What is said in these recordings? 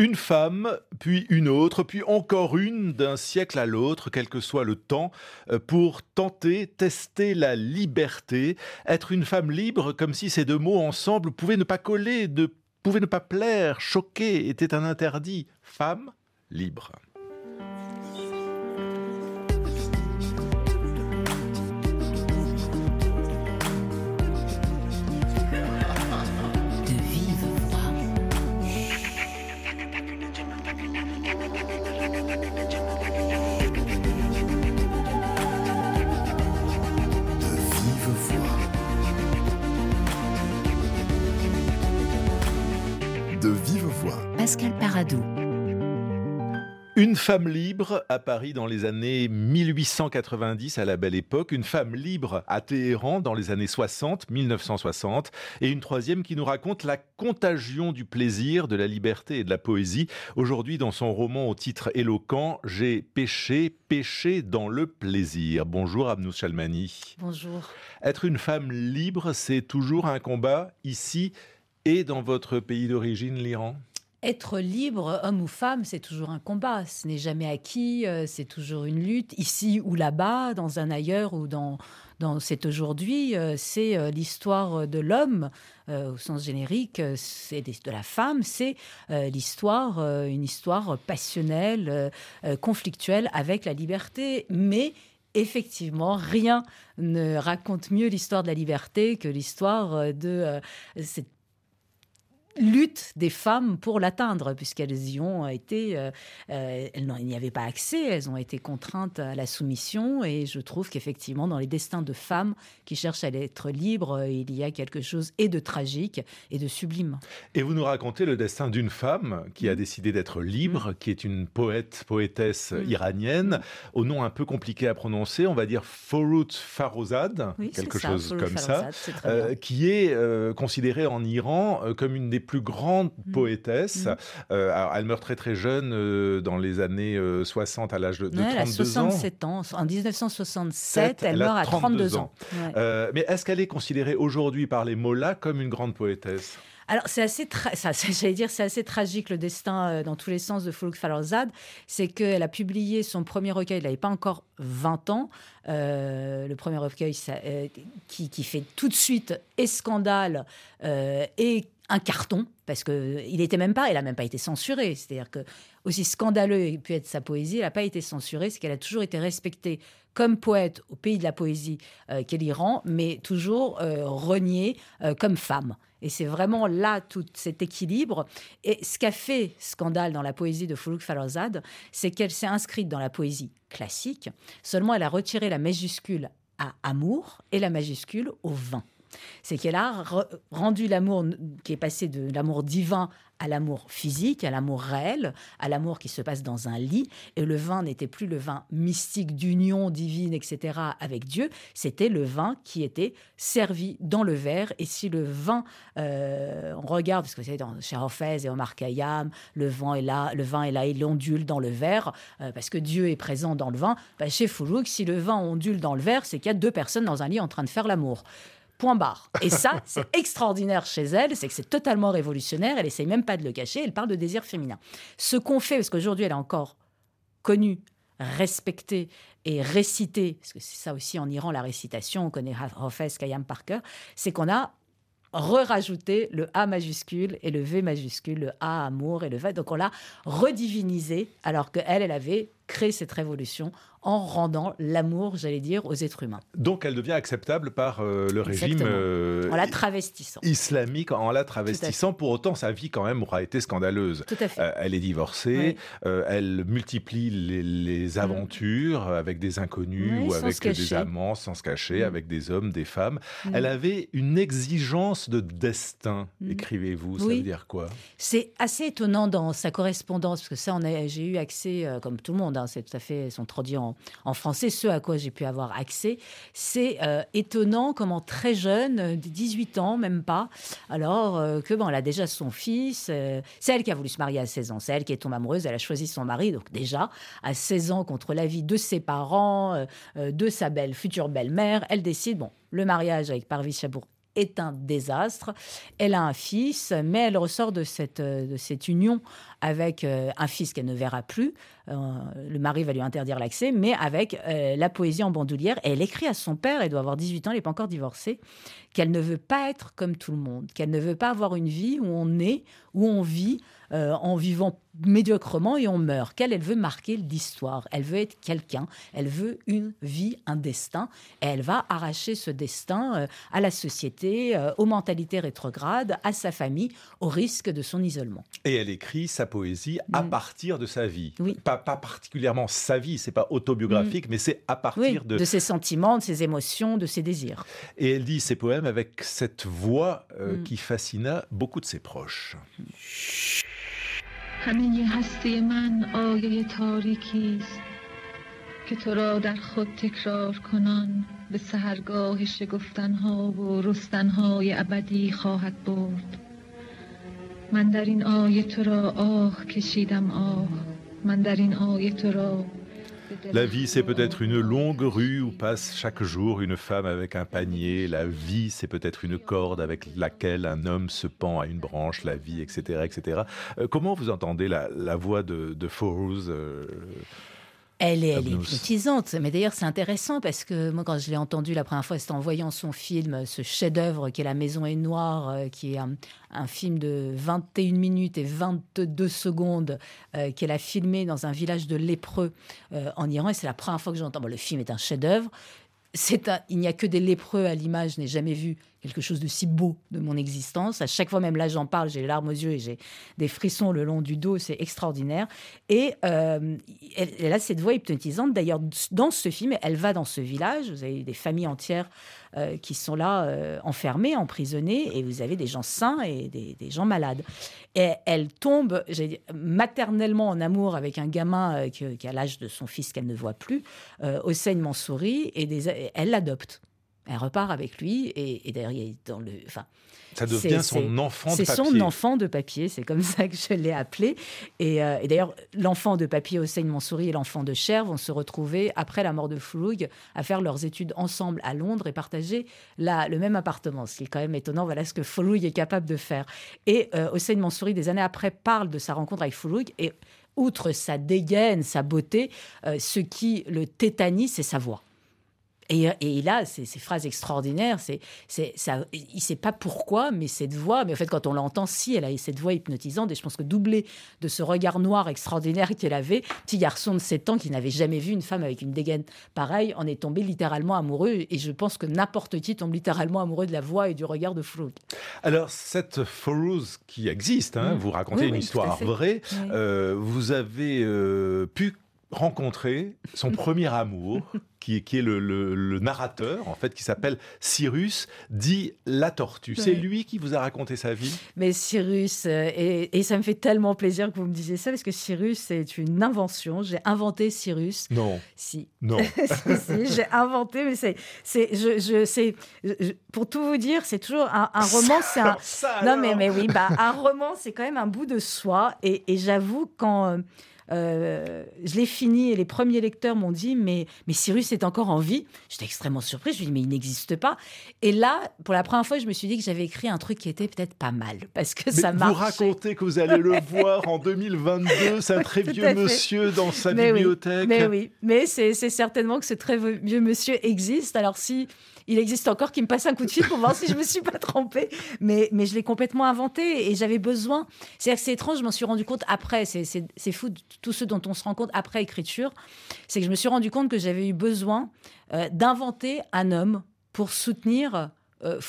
Une femme, puis une autre, puis encore une d'un siècle à l'autre, quel que soit le temps, euh, pour tenter, tester la liberté, être une femme libre comme si ces deux mots ensemble pouvaient ne pas coller, ne, pouvaient ne pas plaire, choquer, étaient un interdit. Femme libre. Pascal Paradou. Une femme libre à Paris dans les années 1890 à la belle époque, une femme libre à Téhéran dans les années 60, 1960, et une troisième qui nous raconte la contagion du plaisir, de la liberté et de la poésie. Aujourd'hui, dans son roman au titre éloquent, J'ai péché, péché dans le plaisir. Bonjour Abnous Chalmani. Bonjour. Être une femme libre, c'est toujours un combat ici et dans votre pays d'origine, l'Iran? Être libre, homme ou femme, c'est toujours un combat. Ce n'est jamais acquis, euh, c'est toujours une lutte, ici ou là-bas, dans un ailleurs ou dans, dans cet aujourd'hui. Euh, c'est euh, l'histoire de l'homme au sens générique, c'est de la femme, c'est l'histoire, une histoire passionnelle, conflictuelle avec la liberté. Mais effectivement, rien ne raconte mieux l'histoire de la liberté que l'histoire de cette lutte des femmes pour l'atteindre, puisqu'elles y ont été, euh, euh, elles n'y avaient pas accès, elles ont été contraintes à la soumission, et je trouve qu'effectivement, dans les destins de femmes qui cherchent à être libres, il y a quelque chose et de tragique et de sublime. Et vous nous racontez le destin d'une femme qui a mm. décidé d'être libre, mm. qui est une poète, poétesse mm. iranienne, au nom un peu compliqué à prononcer, on va dire Forut Farozad, quelque chose comme ça, euh, qui est considérée en Iran comme une des plus grande mm. poétesse. Mm. Euh, elle meurt très très jeune, euh, dans les années 60, euh, à l'âge de, 32 elle a 67 ans. En 1967, elle, meurt à 32 ans. mais est-ce qu'elle est considérée aujourd'hui par les mollahs comme une grande poétesse? Alors, c'est assez, j'allais dire, c'est assez tragique le destin dans tous les sens de Foulouk Falorzad. C'est qu'elle a publié son premier recueil, il n'avait pas encore 20 ans. le premier recueil qui, qui, fait tout de suite et scandale et un carton, parce qu'il n'était même pas, elle n'a même pas été censurée. C'est-à-dire que, aussi scandaleux pu être sa poésie, elle n'a pas été censurée, c'est qu'elle a toujours été respectée comme poète au pays de la poésie euh, qu'est l'Iran, mais toujours euh, reniée euh, comme femme. Et c'est vraiment là tout cet équilibre. Et ce qu'a fait scandale dans la poésie de Foulouk Falazad, c'est qu'elle s'est inscrite dans la poésie classique, seulement elle a retiré la majuscule à amour et la majuscule au vin c'est qu'elle a rendu l'amour qui est passé de l'amour divin à l'amour physique, à l'amour réel, à l'amour qui se passe dans un lit. Et le vin n'était plus le vin mystique d'union divine, etc., avec Dieu. C'était le vin qui était servi dans le verre. Et si le vin, euh, on regarde, parce que c'est dans chez et Omar Khayyam, le vin est là, le vin est là, il ondule dans le verre, euh, parce que Dieu est présent dans le vin. Bah, chez Foulouk, si le vin ondule dans le verre, c'est qu'il y a deux personnes dans un lit en train de faire l'amour. Point barre. Et ça, c'est extraordinaire chez elle, c'est que c'est totalement révolutionnaire. Elle essaye même pas de le cacher. Elle parle de désir féminin. Ce qu'on fait, parce qu'aujourd'hui, elle est encore connue, respectée et récitée, parce que c'est ça aussi en Iran, la récitation, on connaît Hafez, Kayam Parker, c'est qu'on a re-rajouté le A majuscule et le V majuscule, le A amour et le V. Donc on l'a redivinisé, alors qu'elle, elle avait créé cette révolution en rendant l'amour, j'allais dire, aux êtres humains. Donc elle devient acceptable par euh, le régime euh, en la travestissant. islamique, en la travestissant. Pour autant, sa vie quand même aura été scandaleuse. Tout à fait. Euh, elle est divorcée, elle multiplie les, mm. aventures avec des inconnus ou avec des amants sans se cacher, mm. avec des hommes, des femmes. Mm. Elle avait une exigence de destin, écrivez-vous. Ça veut dire quoi? C'est assez étonnant dans sa correspondance, parce que ça, j'ai eu accès, comme tout le monde, c'est tout à fait, son traduit en français, ce à quoi j'ai pu avoir accès. C'est euh, étonnant comment très jeune, 18 ans, même pas, alors euh, que bon, elle a déjà son fils. Euh, c'est elle qui a voulu se marier à 16 ans. C'est elle qui est tombée amoureuse. Elle a choisi son mari. Donc déjà, à 16 ans, contre l'avis de ses parents, de sa belle future belle-mère, elle décide, bon, le mariage avec Parvis Chabour est un désastre. Elle a un fils, mais elle ressort de cette, de cette union avec euh, un fils qu'elle ne verra plus. Euh, le mari va lui interdire l'accès, mais avec euh, la poésie en bandoulière. Elle écrit à son père, elle doit avoir 18 ans, elle n'est pas encore divorcée, qu'elle ne veut pas être comme tout le monde, qu'elle ne veut pas avoir une vie où on est, où on vit en vivant médiocrement et on meurt. Qu'elle, elle veut marquer l'histoire? Elle veut être quelqu'un. Elle veut une vie, un destin. Et elle va arracher ce destin euh, à la société, euh, aux mentalités rétrogrades, à sa famille, au risque de son isolement. Et elle écrit sa poésie à mm. partir de sa vie. Pas, pas, particulièrement sa vie, c'est pas autobiographique, mm. mais c'est à partir de... de ses sentiments, de ses émotions, de ses désirs. Et elle dit ses poèmes avec cette voix euh, mm. qui fascina beaucoup de ses proches. همه هستی من آیه تاریکی است که تو را در خود تکرار کنان به سهرگاه شگفتنها و رستنهای ابدی خواهد برد. من در این آیه تو را آه کشیدم آه من در این آیه تو را La vie, c'est peut-être une longue rue où passe chaque jour une femme avec un panier. La vie, c'est peut-être une corde avec laquelle un homme se pend à une branche. La vie, etc., etc. Euh, comment vous entendez la, voix de, de euh, elle est, elle est hypnotisante. Mais d'ailleurs, c'est intéressant parce que moi, quand je l'ai entendu la première fois, c'était en voyant son film, ce chef-d'œuvre qui est La Maison est noire, euh, qui est un, film de 21 minutes et 22 secondes, euh, qu'elle a filmé dans un village de lépreux euh, en Iran. Et c'est la première fois que j'entends. Bon, le film est un chef-d'œuvre il n'y a que des lépreux à l'image. Je n'ai jamais vu quelque chose de si beau de mon existence. À chaque fois, même là, j'en parle, j'ai les larmes aux yeux et j'ai des frissons le long du dos. C'est extraordinaire. Et euh, elle, a cette voix hypnotisante. D'ailleurs, dans ce film, elle va dans ce village. Vous avez des familles entières euh, qui sont là, euh, enfermées, emprisonnées, et vous avez des gens sains et des, gens malades. Et elle tombe maternellement en amour avec un gamin euh, qui, a l'âge de son fils qu'elle ne voit plus, euh, Hossein Mansouri, et elle l'adopte. Elle repart avec lui, et, et d'ailleurs, dans le. Enfin, ça devient son enfant de papier. C'est son enfant de papier, c'est comme ça que je l'ai appelé. Et, euh, d'ailleurs, l'enfant de papier Hossein Mansouri et l'enfant de Cher vont se retrouver, après la mort de Fouloug, à faire leurs études ensemble à Londres et partager la, le même appartement. Ce qui est quand même étonnant, voilà ce que Fouloug est capable de faire. Et euh, Hossein Mansouri, des années après, parle de sa rencontre avec Fouloug et outre sa dégaine, sa beauté, euh, ce qui le tétanise, c'est sa voix. Et, et là, ces, ces phrases extraordinaires, c'est, c'est, ça, il ne sait pas pourquoi, mais cette voix, mais en fait, quand on l'entend, si, elle a cette voix hypnotisante, et je pense que doublé de ce regard noir extraordinaire qu'elle avait, petit garçon de 7 ans qui n'avait jamais vu une femme avec une dégaine pareille, en est tombé littéralement amoureux, et je pense que n'importe qui tombe littéralement amoureux de la voix et du regard de Foulouk. Alors, cette Foulouz qui existe, hein, mm. vous racontez une histoire vraie, euh, vous avez euh, pu rencontrer son premier amour, qui est, qui est le, narrateur, en fait, qui s'appelle Cyrus, dit La Tortue. C'est lui qui vous a raconté sa vie? Mais Cyrus, euh, et, ça me fait tellement plaisir que vous me disiez ça, parce que Cyrus, c'est une invention. J'ai inventé Cyrus. Non. Si. Non. si, j'ai inventé, mais c'est, c'est, je, je, c'est, pour tout vous dire, c'est toujours un, roman, c'est un. non, mais, mais oui, bah, un roman, c'est quand même un bout de soi. Et, et j'avoue, quand. Euh, euh, je l'ai fini et les premiers lecteurs m'ont dit mais, mais Cyrus est encore en vie. J'étais extrêmement surprise. Je me suis dit mais il n'existe pas. Et là, pour la première fois, je me suis dit que j'avais écrit un truc qui était peut-être pas mal parce que ça marche. Vous racontez que vous allez le voir en 2022. C'est un très vieux monsieur dans sa bibliothèque. mais oui, mais c'est certainement que ce très vieux monsieur existe. Alors si il existe encore qui me passe un coup de fil pour voir si je me suis pas trompée. Mais, mais je l'ai complètement inventé et j'avais besoin. C'est-à-dire que c'est étrange, je m'en suis rendu compte après. C'est fou, tout ce dont on se rend compte après écriture. C'est que je me suis rendu compte que j'avais eu besoin euh, d'inventer un homme pour soutenir euh,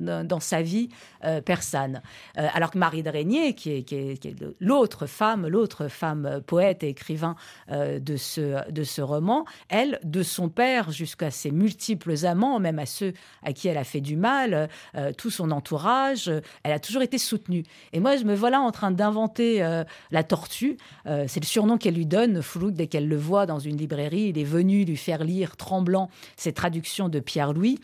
dans sa vie euh, persane. Euh, alors que Marie de Régnier, qui est, l'autre femme, l'autre femme euh, poète et écrivain de, ce, de ce roman, elle, de son père jusqu'à ses multiples amants, même à ceux à qui elle a fait du mal, tout son entourage, elle a toujours été soutenue. Et moi, je me vois là en train d'inventer la tortue. C'est le surnom qu'elle lui donne, Foulouk, dès qu'elle le voit dans une librairie. Il est venu lui faire lire, tremblant, ses traductions de Pierre-Louis.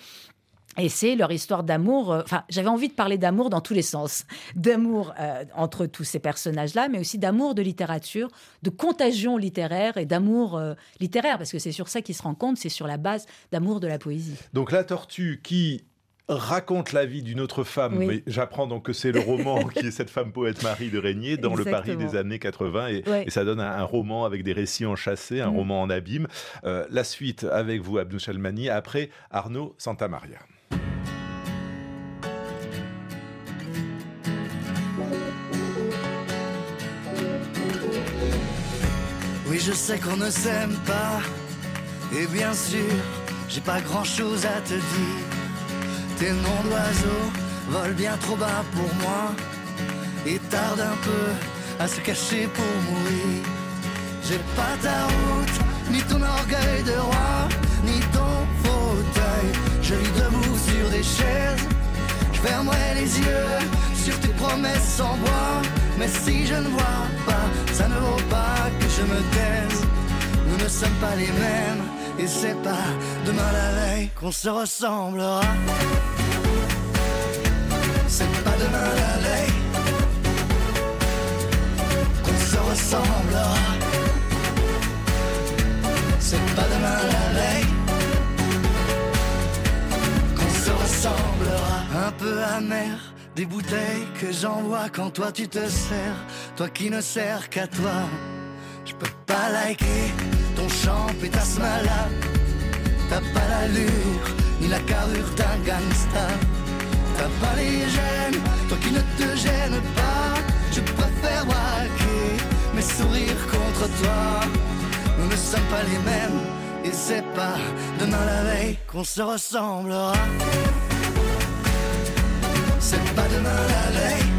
Et c'est leur histoire d'amour. Euh, enfin, j'avais envie de parler d'amour dans tous les sens. D'amour euh, entre tous ces personnages-là, mais aussi d'amour de littérature, de contagion littéraire et d'amour euh, littéraire, parce que c'est sur ça qu'ils se rendent compte, c'est sur la base d'amour de la poésie. Donc la tortue qui raconte la vie d'une autre femme. Mais j'apprends donc que c'est le roman qui est cette femme poète Marie de Régnier dans le Paris des années 80 et, ça donne un, roman avec des récits enchâssés, un mm. roman en abîme. Euh, la suite avec vous, Abdou Chalmani, après Arnaud Santamaria. Je sais qu'on ne s'aime pas. Et bien sûr, j'ai pas grand chose à te dire. Tes noms d'oiseaux volent bien trop bas pour moi et tardent un peu à se cacher pour mourir. J'ai pas ta route, ni ton orgueil de roi, ni ton fauteuil. Je vis debout sur des chaises, je fermerai les yeux sur tes promesses en bois. Mais si je ne vois pas, ça ne vaut pas que je me taise. Nous ne sommes pas les mêmes et c'est pas demain la veille qu'on se ressemblera. C'est pas demain la veille qu'on se ressemblera. C'est pas demain la veille qu'on se ressemblera. Un peu amer des bouteilles que j'envoie quand toi tu te sers, toi qui ne sers qu'à toi. Je peux pas liker ton champ et ta smala. T'as pas l'allure ni la carrure d'un gangsta. T'as pas les gènes, toi qui ne te gênes pas. Je préfère braquer mes sourires contre toi. Nous ne sommes pas les mêmes et c'est pas demain la veille qu'on se ressemblera. C'est pas demain la veille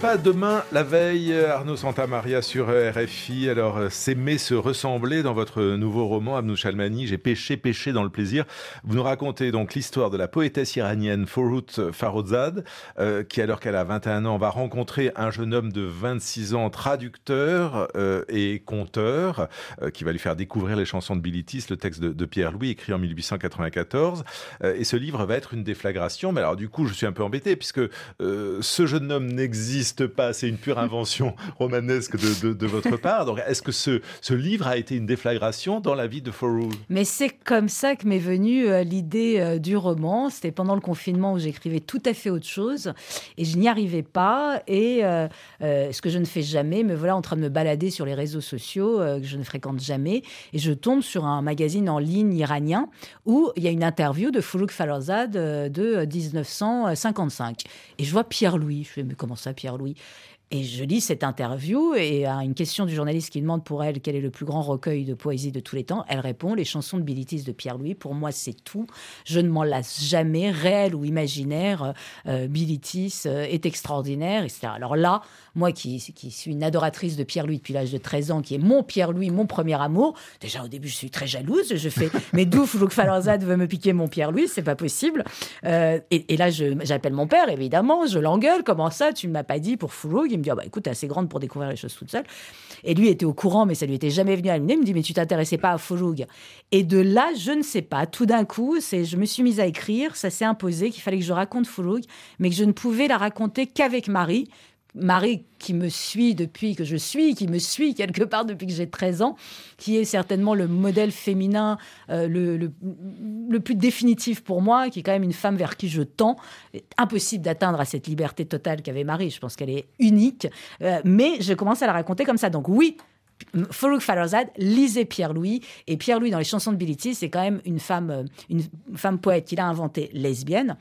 pas demain la veille, Arnaud Santamaria sur RFI. Alors, euh, s'aimer se ressembler dans votre nouveau roman, Abnou Chalmani, J'ai péché, péché dans le plaisir. Vous nous racontez donc l'histoire de la poétesse iranienne Forout Farozad, euh, qui, alors qu'elle a 21 ans, va rencontrer un jeune homme de 26 ans, traducteur euh, et conteur, qui va lui faire découvrir les chansons de Bilitis, le texte de, Pierre Louis, écrit en 1894. et ce livre va être une déflagration. Mais alors, du coup, je suis un peu embêté, puisque ce jeune homme n'existe n'existe pas, c'est une pure invention romanesque de, votre part. Donc, est-ce que ce, ce, livre a été une déflagration dans la vie de Forough Mais c'est comme ça que m'est venue euh, l'idée euh, du roman. C'était pendant le confinement où j'écrivais tout à fait autre chose et je n'y arrivais pas. Et euh, ce que je ne fais jamais, me voilà en train de me balader sur les réseaux sociaux que je ne fréquente jamais et je tombe sur un magazine en ligne iranien où il y a une interview de Foulouk Falazad de 1955 et je vois Pierre Louis. Je fais mais comment ça Pierre-Louis. Et je lis cette interview et à une question du journaliste qui demande pour elle quel est le plus grand recueil de poésie de tous les temps, elle répond les chansons de Bilitis de Pierre-Louis. Pour moi, c'est tout. Je ne m'en lasse jamais, réel ou imaginaire. Euh, Bilitis euh, est extraordinaire, etc. Alors là, moi qui, qui suis une adoratrice de Pierre-Louis depuis l'âge de 13 ans, qui est mon Pierre-Louis, mon premier amour, déjà au début, je suis très jalouse. Je fais, mais d'où Foulouk Falazad veut me piquer mon Pierre-Louis C'est pas possible. Euh, et, là, j'appelle mon père, évidemment, je l'engueule. Comment ça, tu ne m'as pas dit pour Foulouk me dit, ah bah, écoute, t'es assez grande pour découvrir les choses toute seule. Et lui était au courant, mais ça lui était jamais venu à lui. Il me dit, mais tu t'intéressais pas à Fouloug. Et de là, je ne sais pas, tout d'un coup, c'est, je me suis mise à écrire, ça s'est imposé qu'il fallait que je raconte Fouloug, mais que je ne pouvais la raconter qu'avec Marie, Marie qui me suit depuis que je suis, qui me suit quelque part depuis que j'ai 13 ans, qui est certainement le modèle féminin euh, le, le, plus définitif pour moi, qui est quand même une femme vers qui je tends. Impossible d'atteindre à cette liberté totale qu'avait Marie, je pense qu'elle est unique, euh, mais je commence à la raconter comme ça. Donc oui, Farouk Farazad lisez Pierre-Louis. Et Pierre-Louis, dans les chansons de Bility, c'est quand même une femme, euh, une femme poète qu'il a inventée lesbienne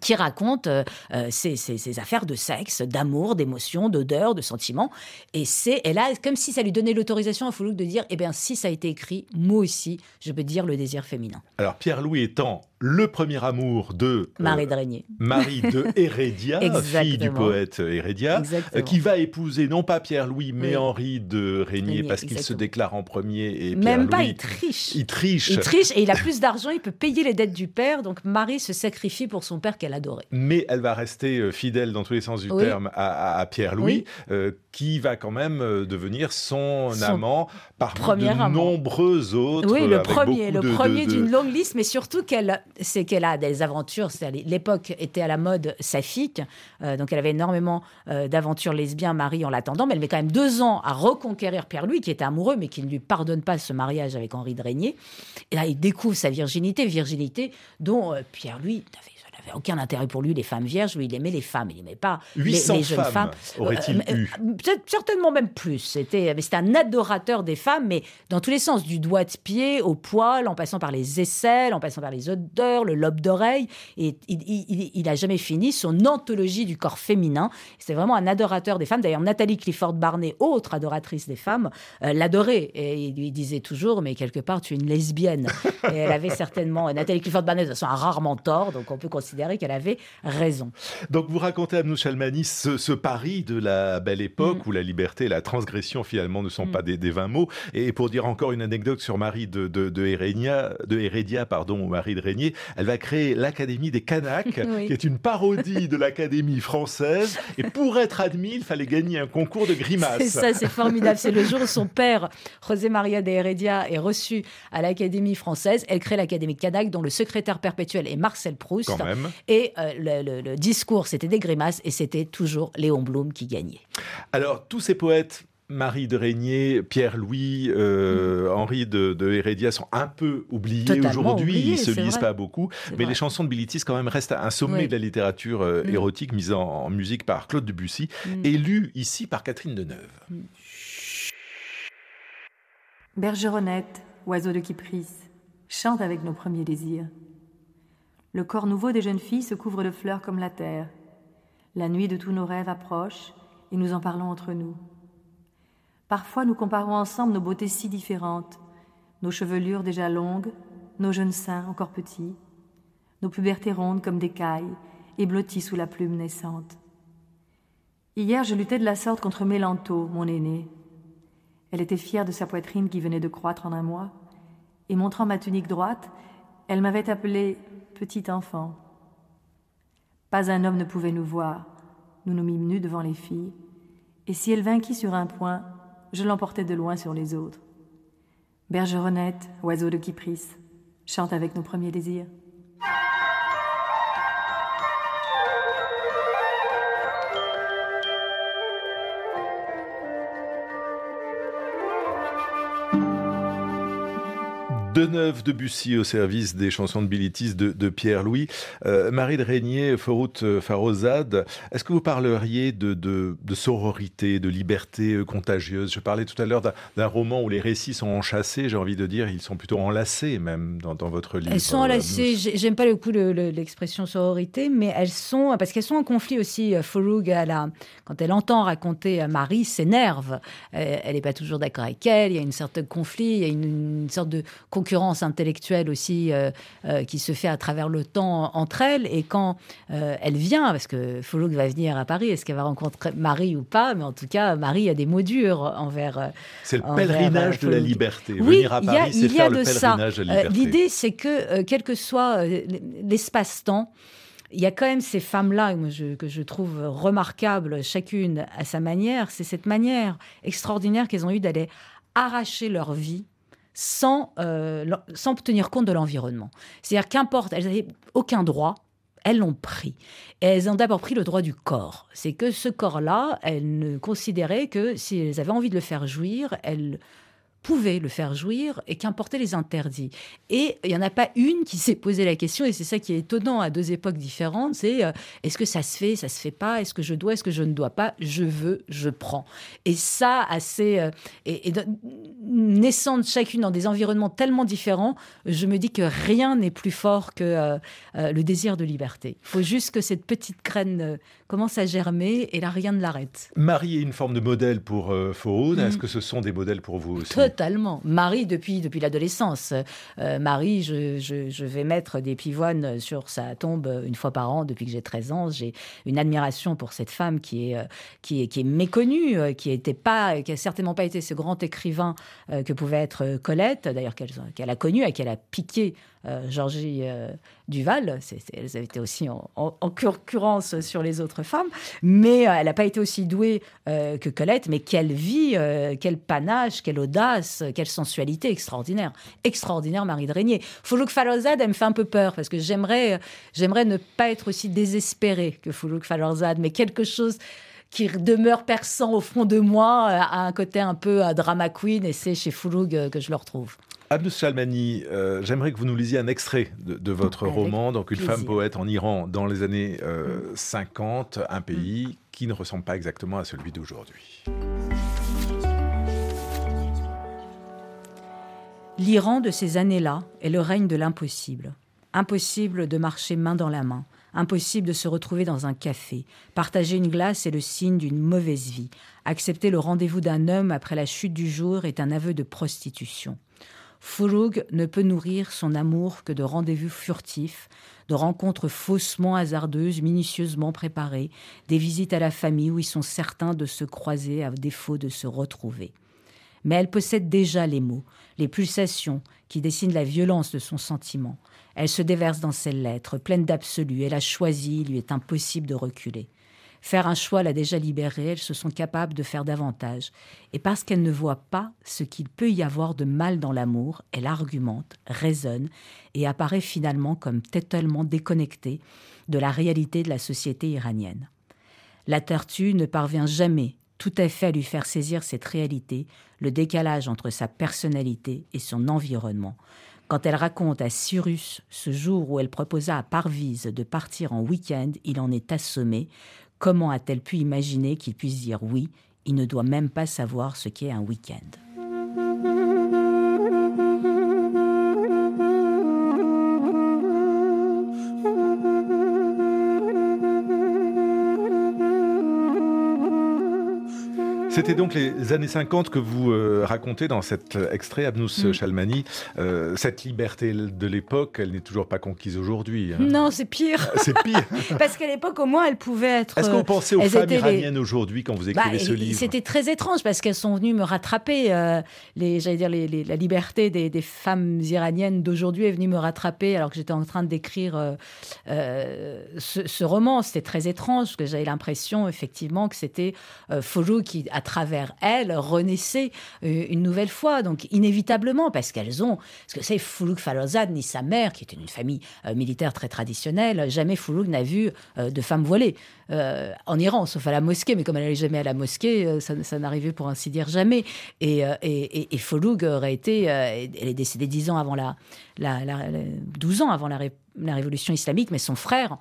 qui raconte euh, euh, ses, affaires de sexe, d'amour, d'émotion, d'odeur, de sentiments. Et c'est, elle a comme si ça lui donnait l'autorisation à Foulouk de dire, eh bien, si ça a été écrit, moi aussi, je peux dire le désir féminin. Alors, Pierre-Louis étant le premier amour de Marie de Régnier. Marie de Hérédia, fille du poète Hérédia, qui va épouser non pas Pierre-Louis, mais Henri de Régnier, parce qu'il se déclare en premier. Et Même pas, il triche. Il triche. Il triche et il a plus d'argent, il peut payer les dettes du père. Donc Marie se sacrifie pour son père qu'elle adorait. Mais elle va rester euh, fidèle dans tous les sens du terme à, Pierre-Louis, euh, qui va quand même euh, devenir son, amant parmi de nombreux autres. Oui, le premier, le premier d'une longue liste, mais surtout qu'elle, c'est qu'elle a des aventures. L'époque était à la mode saphique, donc elle avait énormément d'aventures lesbiennes. Marie en l'attendant, mais elle met quand même deux ans à reconquérir Pierre-Louis, qui était amoureux, mais qui ne lui pardonne pas ce mariage avec Henri de Régnier. Et là, il découvre sa virginité, virginité dont Pierre-Louis n'avait avait aucun intérêt pour lui, les femmes vierges. Lui, il aimait les femmes, il n'aimait pas les, jeunes femmes. Aurait-il euh, eu euh, Certainement même plus. C'était un adorateur des femmes, mais dans tous les sens, du doigt de pied au poil, en passant par les aisselles, en passant par les odeurs, le lobe d'oreille. Et il n'a jamais fini son anthologie du corps féminin. C'était vraiment un adorateur des femmes. D'ailleurs, Nathalie Clifford Barney, autre adoratrice des femmes, euh, l'adorait. Et il lui disait toujours, mais quelque part, tu es une lesbienne. et elle avait certainement, Nathalie Clifford Barney, de toute façon, a rarement tort, donc on peut considérer qu'elle avait raison. Donc vous racontez, Abnou Chalmani, ce, ce, pari de la belle époque mm. où la liberté et la transgression finalement ne sont mm. pas des, des 20 mots. Et pour dire encore une anecdote sur Marie de, de, de, Hérénia, de Hérédia, pardon, Marie de Régnier, elle va créer l'Académie des Canaques, qui est une parodie de l'Académie française. Et pour être admis, il fallait gagner un concours de grimaces. C'est ça, c'est formidable. C'est le jour où son père, José Maria de Heredia, est reçu à l'Académie française. Elle crée l'Académie Canaque, dont le secrétaire perpétuel est Marcel Proust. Quand même. Et euh, le, discours, c'était des grimaces et c'était toujours Léon Blum qui gagnait. Alors, tous ces poètes Marie de Régnier, Pierre-Louis, euh, mm. Henri de, Hérédia sont un peu oubliés aujourd'hui, ils se lisent pas beaucoup, mais les chansons de Bilitis quand même restent un sommet de la littérature euh, mm. érotique mise en, musique par Claude Debussy mm. et lu ici par Catherine Deneuve. Bergeronnette, oiseau de Kypris, chante avec nos premiers désirs. Le corps nouveau des jeunes filles se couvre de fleurs comme la terre. La nuit de tous nos rêves approche et nous en parlons entre nous. Parfois nous comparons ensemble nos beautés si différentes, nos chevelures déjà longues, nos jeunes seins encore petits, nos pubertés rondes comme des cailles et blotties sous la plume naissante. Hier je luttais de la sorte contre Mélanto, mon aînée. Elle était fière de sa poitrine qui venait de croître en un mois, et montrant ma tunique droite, elle m'avait appelé petit enfant. Pas un homme ne pouvait nous voir. Nous nous mîmes nus devant les filles, et si elle vainquit sur un point, je l'emportais de loin sur les autres. Bergeronnette, oiseau de Kypris, chante avec nos premiers désirs. Deneuve Debussy au service des chansons de Bilitis de, Pierre-Louis. Euh, Marie de Régnier, Foroute euh, Farozade, est-ce que vous parleriez de, de, sororité, de liberté euh, contagieuse? Je parlais tout à l'heure d'un roman où les récits sont enchâssés, j'ai envie de dire, ils sont plutôt enlacés même dans, votre livre. Elles sont enlacées, j'aime pas le coup de l'expression sororité, mais elles sont, parce qu'elles sont en conflit aussi. Foroug, quand elle entend raconter Marie, s'énerve. Elle n'est pas toujours d'accord avec elle, il y a une certaine conflit, il y a une, une sorte de concurrence intellectuelle aussi euh, euh, qui se fait à travers le temps entre elles. Et quand euh, elle vient, parce que Foulouk va venir à Paris, est-ce qu'elle va rencontrer Marie ou pas? Mais en tout cas, Marie a des mots durs envers. c'est le pèlerinage de la liberté. Oui, Venir à Paris, c'est faire le pèlerinage de la liberté. L'idée, c'est que quel que soit l'espace-temps, il y a quand même ces femmes-là que je trouve remarquables, chacune à sa manière. C'est cette manière extraordinaire qu'elles ont eue d'aller arracher leur vie sans, euh, sans tenir compte de l'environnement. C'est-à-dire qu'importe, elles n'avaient aucun droit, elles l'ont pris. Elles ont d'abord pris le droit du corps. C'est que ce corps-là, elles ne considéraient que si elles avaient envie de le faire jouir, elles pouvait le faire jouir et qu'importaient les interdits. Et il n'y en a pas une qui s'est posé la question, et c'est ça qui est étonnant à deux époques différentes, c'est euh, est-ce que ça se fait, ça se fait pas, est-ce que je dois, est-ce que je ne dois pas, je veux, je prends. Et ça, assez... Euh, et, naissant de chacune dans des environnements tellement différents, je me dis que rien n'est plus fort que euh, le désir de liberté. Il faut juste que cette petite graine commence à germer, et là, rien ne l'arrête. Marie est une forme de modèle pour euh, Est-ce mm. que ce sont des modèles pour vous aussi? Totalement. Marie, depuis, depuis l'adolescence. Euh, Marie, je, vais mettre des pivoines sur sa tombe une fois par an depuis que j'ai 13 ans. J'ai une admiration pour cette femme qui est, qui est, qui est méconnue, qui n'a pas, qui a certainement pas été ce grand écrivain que pouvait être Colette, d'ailleurs qu'elle a connu et qu'elle a piqué euh, Georgie euh, Duval. elles avaient été aussi en, concurrence sur les autres femmes, mais euh, elle n'a pas été aussi douée que Colette. Mais quelle vie, quel panache, quelle audace, quelle sensualité extraordinaire. Extraordinaire, Marie de Régnier. Foulouk Falorzad, elle me fait un peu peur parce que j'aimerais, j'aimerais ne pas être aussi désespérée que Foulouk Falorzad, mais quelque chose qui demeure perçant au fond de moi, à un côté un peu drama queen, et c'est chez Fouloug que je le retrouve. Abdus Salmani, euh, j'aimerais que vous nous lisiez un extrait de, votre roman, donc une femme poète en Iran dans les années 50, euh, un pays mm. qui ne ressemble pas exactement à celui d'aujourd'hui. L'Iran de ces années-là est le règne de l'impossible. Impossible de marcher main dans la main, impossible de se retrouver dans un café. Partager une glace est le signe d'une mauvaise vie. Accepter le rendez-vous d'un homme après la chute du jour est un aveu de prostitution. Fouloug ne peut nourrir son amour que de rendez-vous furtifs, de rencontres faussement hasardeuses, minutieusement préparées, des visites à la famille où ils sont certains de se croiser à défaut de se retrouver. Mais elle possède déjà les mots, les pulsations qui dessinent la violence de son sentiment. Elle se déverse dans ses lettres, pleine d'absolu. Elle a choisi, il lui est impossible de reculer. Faire un choix l'a déjà libérée, elles se sont capables de faire davantage. Et parce qu'elle ne voit pas ce qu'il peut y avoir de mal dans l'amour, elle argumente, raisonne et apparaît finalement comme totalement déconnectée de la réalité de la société iranienne. La tortue ne parvient jamais tout à fait à lui faire saisir cette réalité, le décalage entre sa personnalité et son environnement. Quand elle raconte à Cyrus ce jour où elle proposa à Parvise de partir en week-end, il en est assommé. Comment a-t-elle pu imaginer qu'il puisse dire oui? Il ne doit même pas savoir ce qu'est un week-end. C'était donc les années 50 que vous euh, racontez dans cet extrait, Abnous mm. Chalmani. Euh, cette liberté de l'époque, elle n'est toujours pas conquise aujourd'hui. Hein. Non, c'est pire. c'est pire. Parce qu'à l'époque, au moins, elle pouvait être. Est-ce qu'on pensait aux femmes iraniennes aujourd'hui quand vous écrivez bah, ce livre? C'était très étrange parce qu'elles sont venues me rattraper. Euh, les, j'allais dire, la liberté des, femmes iraniennes d'aujourd'hui est venue me rattraper alors que j'étais en train d'écrire ce, ce, roman. C'était très étrange parce que j'avais l'impression, effectivement, que c'était Folou qui, a travers elles, renaissaient euh, une nouvelle fois. Donc, inévitablement, parce qu'elles ont. Parce que c'est Foulouk Falozad, ni sa mère, qui était une famille euh, militaire très traditionnelle, jamais Foulouk n'a vu euh, de femme voilée. en Iran, sauf à la mosquée, mais comme elle n'allait jamais à la mosquée, ça, n'arrivait pour ainsi dire jamais. Et, et, aurait été. elle est décédée dix ans avant la, la, 12 ans avant la révolution islamique, mais son frère,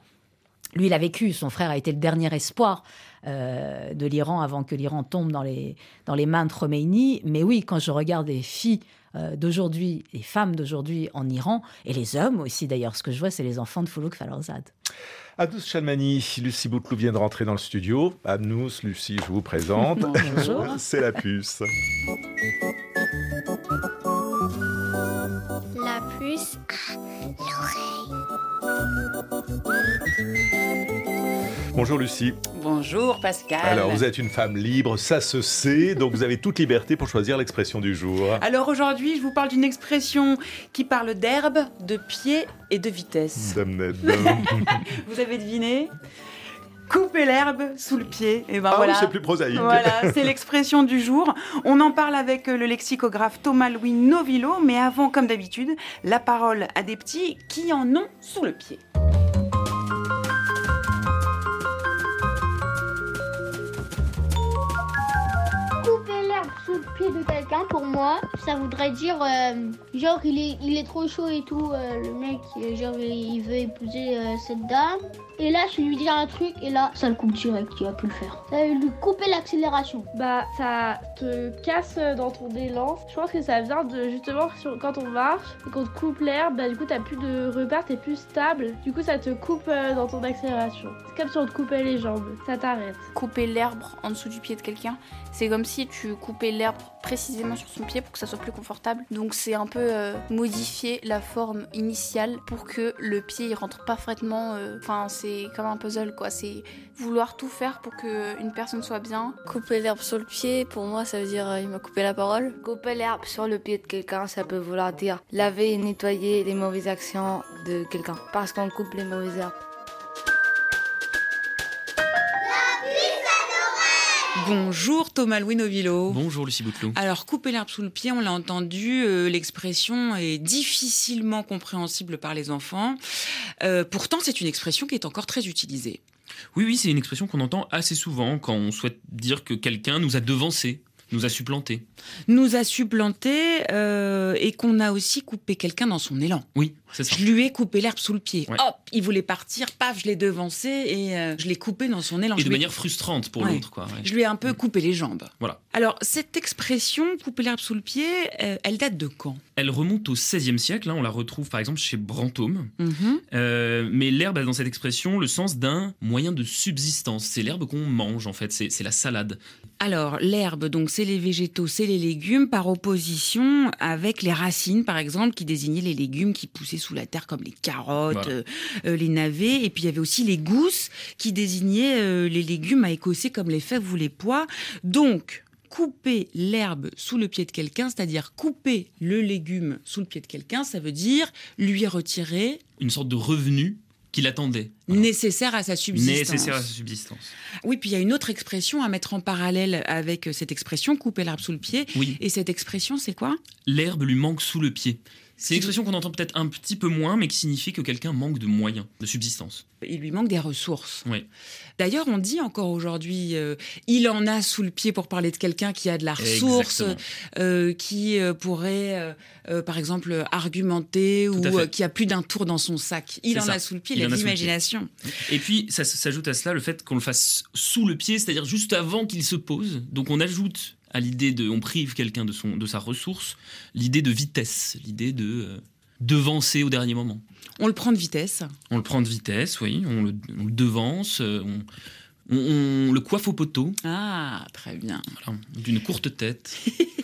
lui, il a vécu. Son frère a été le dernier espoir euh, de l'Iran avant que l'Iran tombe dans les, dans les mains de Khomeini. Mais oui, quand je regarde les filles euh, d'aujourd'hui, les femmes d'aujourd'hui en Iran, et les hommes aussi d'ailleurs, ce que je vois, c'est les enfants de Foulouk Falorzad. Abnous Chalmani, Lucie Boutlou vient de rentrer dans le studio. Abnous, Lucie, je vous présente. Bonjour. c'est la puce. Bonjour Lucie. Bonjour Pascal. Alors vous êtes une femme libre, ça se sait, donc vous avez toute liberté pour choisir l'expression du jour. Alors aujourd'hui, je vous parle d'une expression qui parle d'herbe, de pied et de vitesse. vous avez deviné? Couper l'herbe sous le pied. Et ben ah voilà. oui, c'est plus prosaïque. Voilà, c'est l'expression du jour. On en parle avec le lexicographe Thomas-Louis Novilo, mais avant, comme d'habitude, la parole à des petits qui en ont sous le pied. sous le pied de quelqu'un, pour moi, ça voudrait dire euh, genre il est, il est trop chaud et tout, euh, le mec, genre il veut épouser euh, cette dame. Et là, je lui dis un truc et là, ça le coupe direct, tu vas plus le faire. Ça va lui couper l'accélération. Bah, ça te casse dans ton élan. Je pense que ça vient de justement quand on marche et qu'on te coupe l'herbe, bah du coup t'as plus de repères, t'es plus stable. Du coup, ça te coupe dans ton accélération. C'est comme si on te coupait les jambes, ça t'arrête. Couper l'herbe en dessous du pied de quelqu'un, c'est comme si tu coupais l'herbe précisément sur son pied pour que ça soit plus confortable. Donc c'est un peu euh, modifier la forme initiale pour que le pied il rentre parfaitement. Euh, enfin c'est comme un puzzle quoi. C'est vouloir tout faire pour qu'une personne soit bien. Couper l'herbe sur le pied, pour moi ça veut dire euh, il m'a coupé la parole. Couper l'herbe sur le pied de quelqu'un, ça peut vouloir dire laver et nettoyer les mauvaises actions de quelqu'un. Parce qu'on coupe les mauvaises herbes. Bonjour Thomas Louis Novillo. Bonjour Lucie Bouteloup. Alors, couper l'herbe sous le pied, on l'a entendu, euh, l'expression est difficilement compréhensible par les enfants. Euh, pourtant, c'est une expression qui est encore très utilisée. Oui, oui, c'est une expression qu'on entend assez souvent quand on souhaite dire que quelqu'un nous a devancé nous a supplanté. Nous a supplanté euh, et qu'on a aussi coupé quelqu'un dans son élan. Oui. Je lui ai coupé l'herbe sous le pied. Hop, il voulait partir, paf, je l'ai devancé et euh, je l'ai coupé dans son élan. Et de manière frustrante pour l'autre, quoi. Je lui ai un peu coupé les jambes. Voilà. Alors, cette expression, couper l'herbe sous le pied, euh, elle date de quand? Elle remonte au XVIe siècle. Hein. on la retrouve par exemple chez Brantôme. Mhm. mais l'herbe a dans cette expression le sens d'un moyen de subsistance. C'est l'herbe qu'on mange, en fait. C'est la salade. Alors, l'herbe, donc, c'est les végétaux, c'est les légumes, par opposition avec les racines, par exemple, qui désignaient les légumes qui poussaient sous la terre, comme les carottes, euh, euh, les navets. Et puis, il y avait aussi les gousses, qui désignaient euh, les légumes à écosser, comme les fèves ou les pois. Donc, couper l'herbe sous le pied de quelqu'un, c'est-à-dire couper le légume sous le pied de quelqu'un, ça veut dire lui retirer une sorte de revenu qu'il attendait. Nécessaire à sa subsistance. Nécessaire à sa subsistance. Oui, puis il y a une autre expression à mettre en parallèle avec cette expression, couper l'herbe sous le pied. Oui. Et cette expression, c'est quoi? L'herbe lui manque sous le pied. C'est une expression qu'on entend peut-être un petit peu moins, mais qui signifie que quelqu'un manque de moyens, de subsistance. Il lui manque des ressources. Oui. D'ailleurs, on dit encore aujourd'hui, euh, il en a sous le pied pour parler de quelqu'un qui a de la ressource, euh, qui euh, pourrait, par exemple, argumenter ou qui a plus d'un tour dans son sac. Il en a sous le pied, il, a de l'imagination. Et puis, ça s'ajoute à cela le fait qu'on le fasse sous le pied, c'est-à-dire juste avant qu'il se pose. Donc, on ajoute à l'idée de, on prive quelqu'un de, son, de sa ressource, l'idée de vitesse, l'idée de euh, devancer au dernier moment. On le prend de vitesse. On le prend de vitesse, oui. On le, devance. Euh, on, le coiffe au poteau. Ah, très bien. d'une courte tête.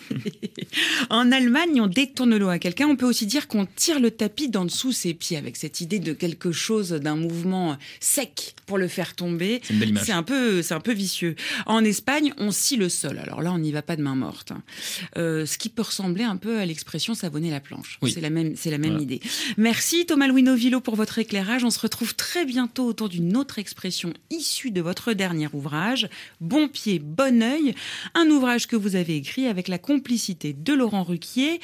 en Allemagne, on détourne l'eau à quelqu'un. On peut aussi dire qu'on tire le tapis d'en dessous ses pieds avec cette idée de quelque chose, d'un mouvement sec pour le faire tomber. C'est une belle image. C'est un peu, c'est un peu vicieux. En Espagne, on scie le sol. Alors là, on n'y va pas de main morte. Euh, ce qui peut ressembler un peu à l'expression savonner la planche. C'est la même, c'est la même idée. Merci Thomas Louis Novillo pour votre éclairage. On se retrouve très bientôt autour d'une autre expression issue de votre dernier ouvrage, Bon pied, bon oeil, un ouvrage que vous avez écrit avec la complicité de Laurent Ruquier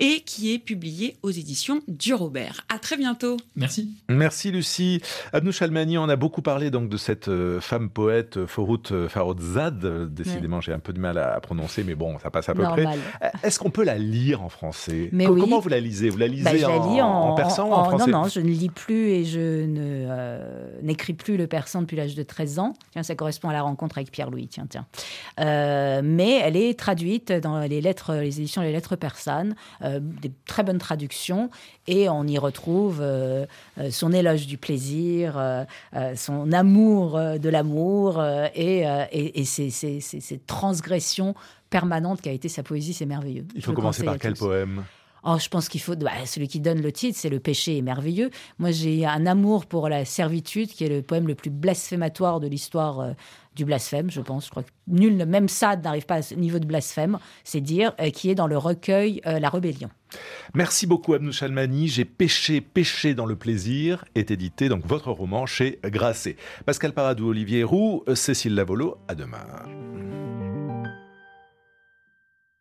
et qui est publié aux éditions du Robert. À très bientôt. Merci. Merci Lucie. Abnou Chalmani, on a beaucoup parlé donc de cette euh, femme poète euh, Forout euh, Farodzad. Décidément, j'ai un peu de mal à prononcer, mais bon, ça passe à peu près. Est-ce qu'on peut la lire en français? Mais Comment vous la lisez? Vous la lisez bah, en, en, persan ou en, français? Non, non, je ne lis plus et je n'écris plus le persan depuis l'âge de 13 ans. Tiens, ça correspond à la rencontre avec Pierre-Louis. Tiens, tiens. mais elle est traduite dans les lettres, les éditions Les Lettres persanes, euh, des très bonnes traductions, et on y retrouve euh, euh, son éloge du plaisir, son amour de l'amour, et, et, ces, transgressions permanentes qu'a été sa poésie, c'est merveilleux. Il faut commencer par quel poème? Oh, je pense qu'il faut. Bah, celui qui donne le titre, c'est Le péché est merveilleux. Moi, j'ai un amour pour la servitude, qui est le poème le plus blasphématoire de l'histoire du blasphème, je pense. Je crois que nul, même Sade, n'arrive pas à ce niveau de blasphème, c'est dire, euh, qui est dans le recueil euh, La Rébellion. Merci beaucoup Abnou Chalmani. J'ai péché, péché dans le plaisir est édité donc votre roman chez Grasset. Pascal Paradou, Olivier Roux, Cécile Lavolo, à demain.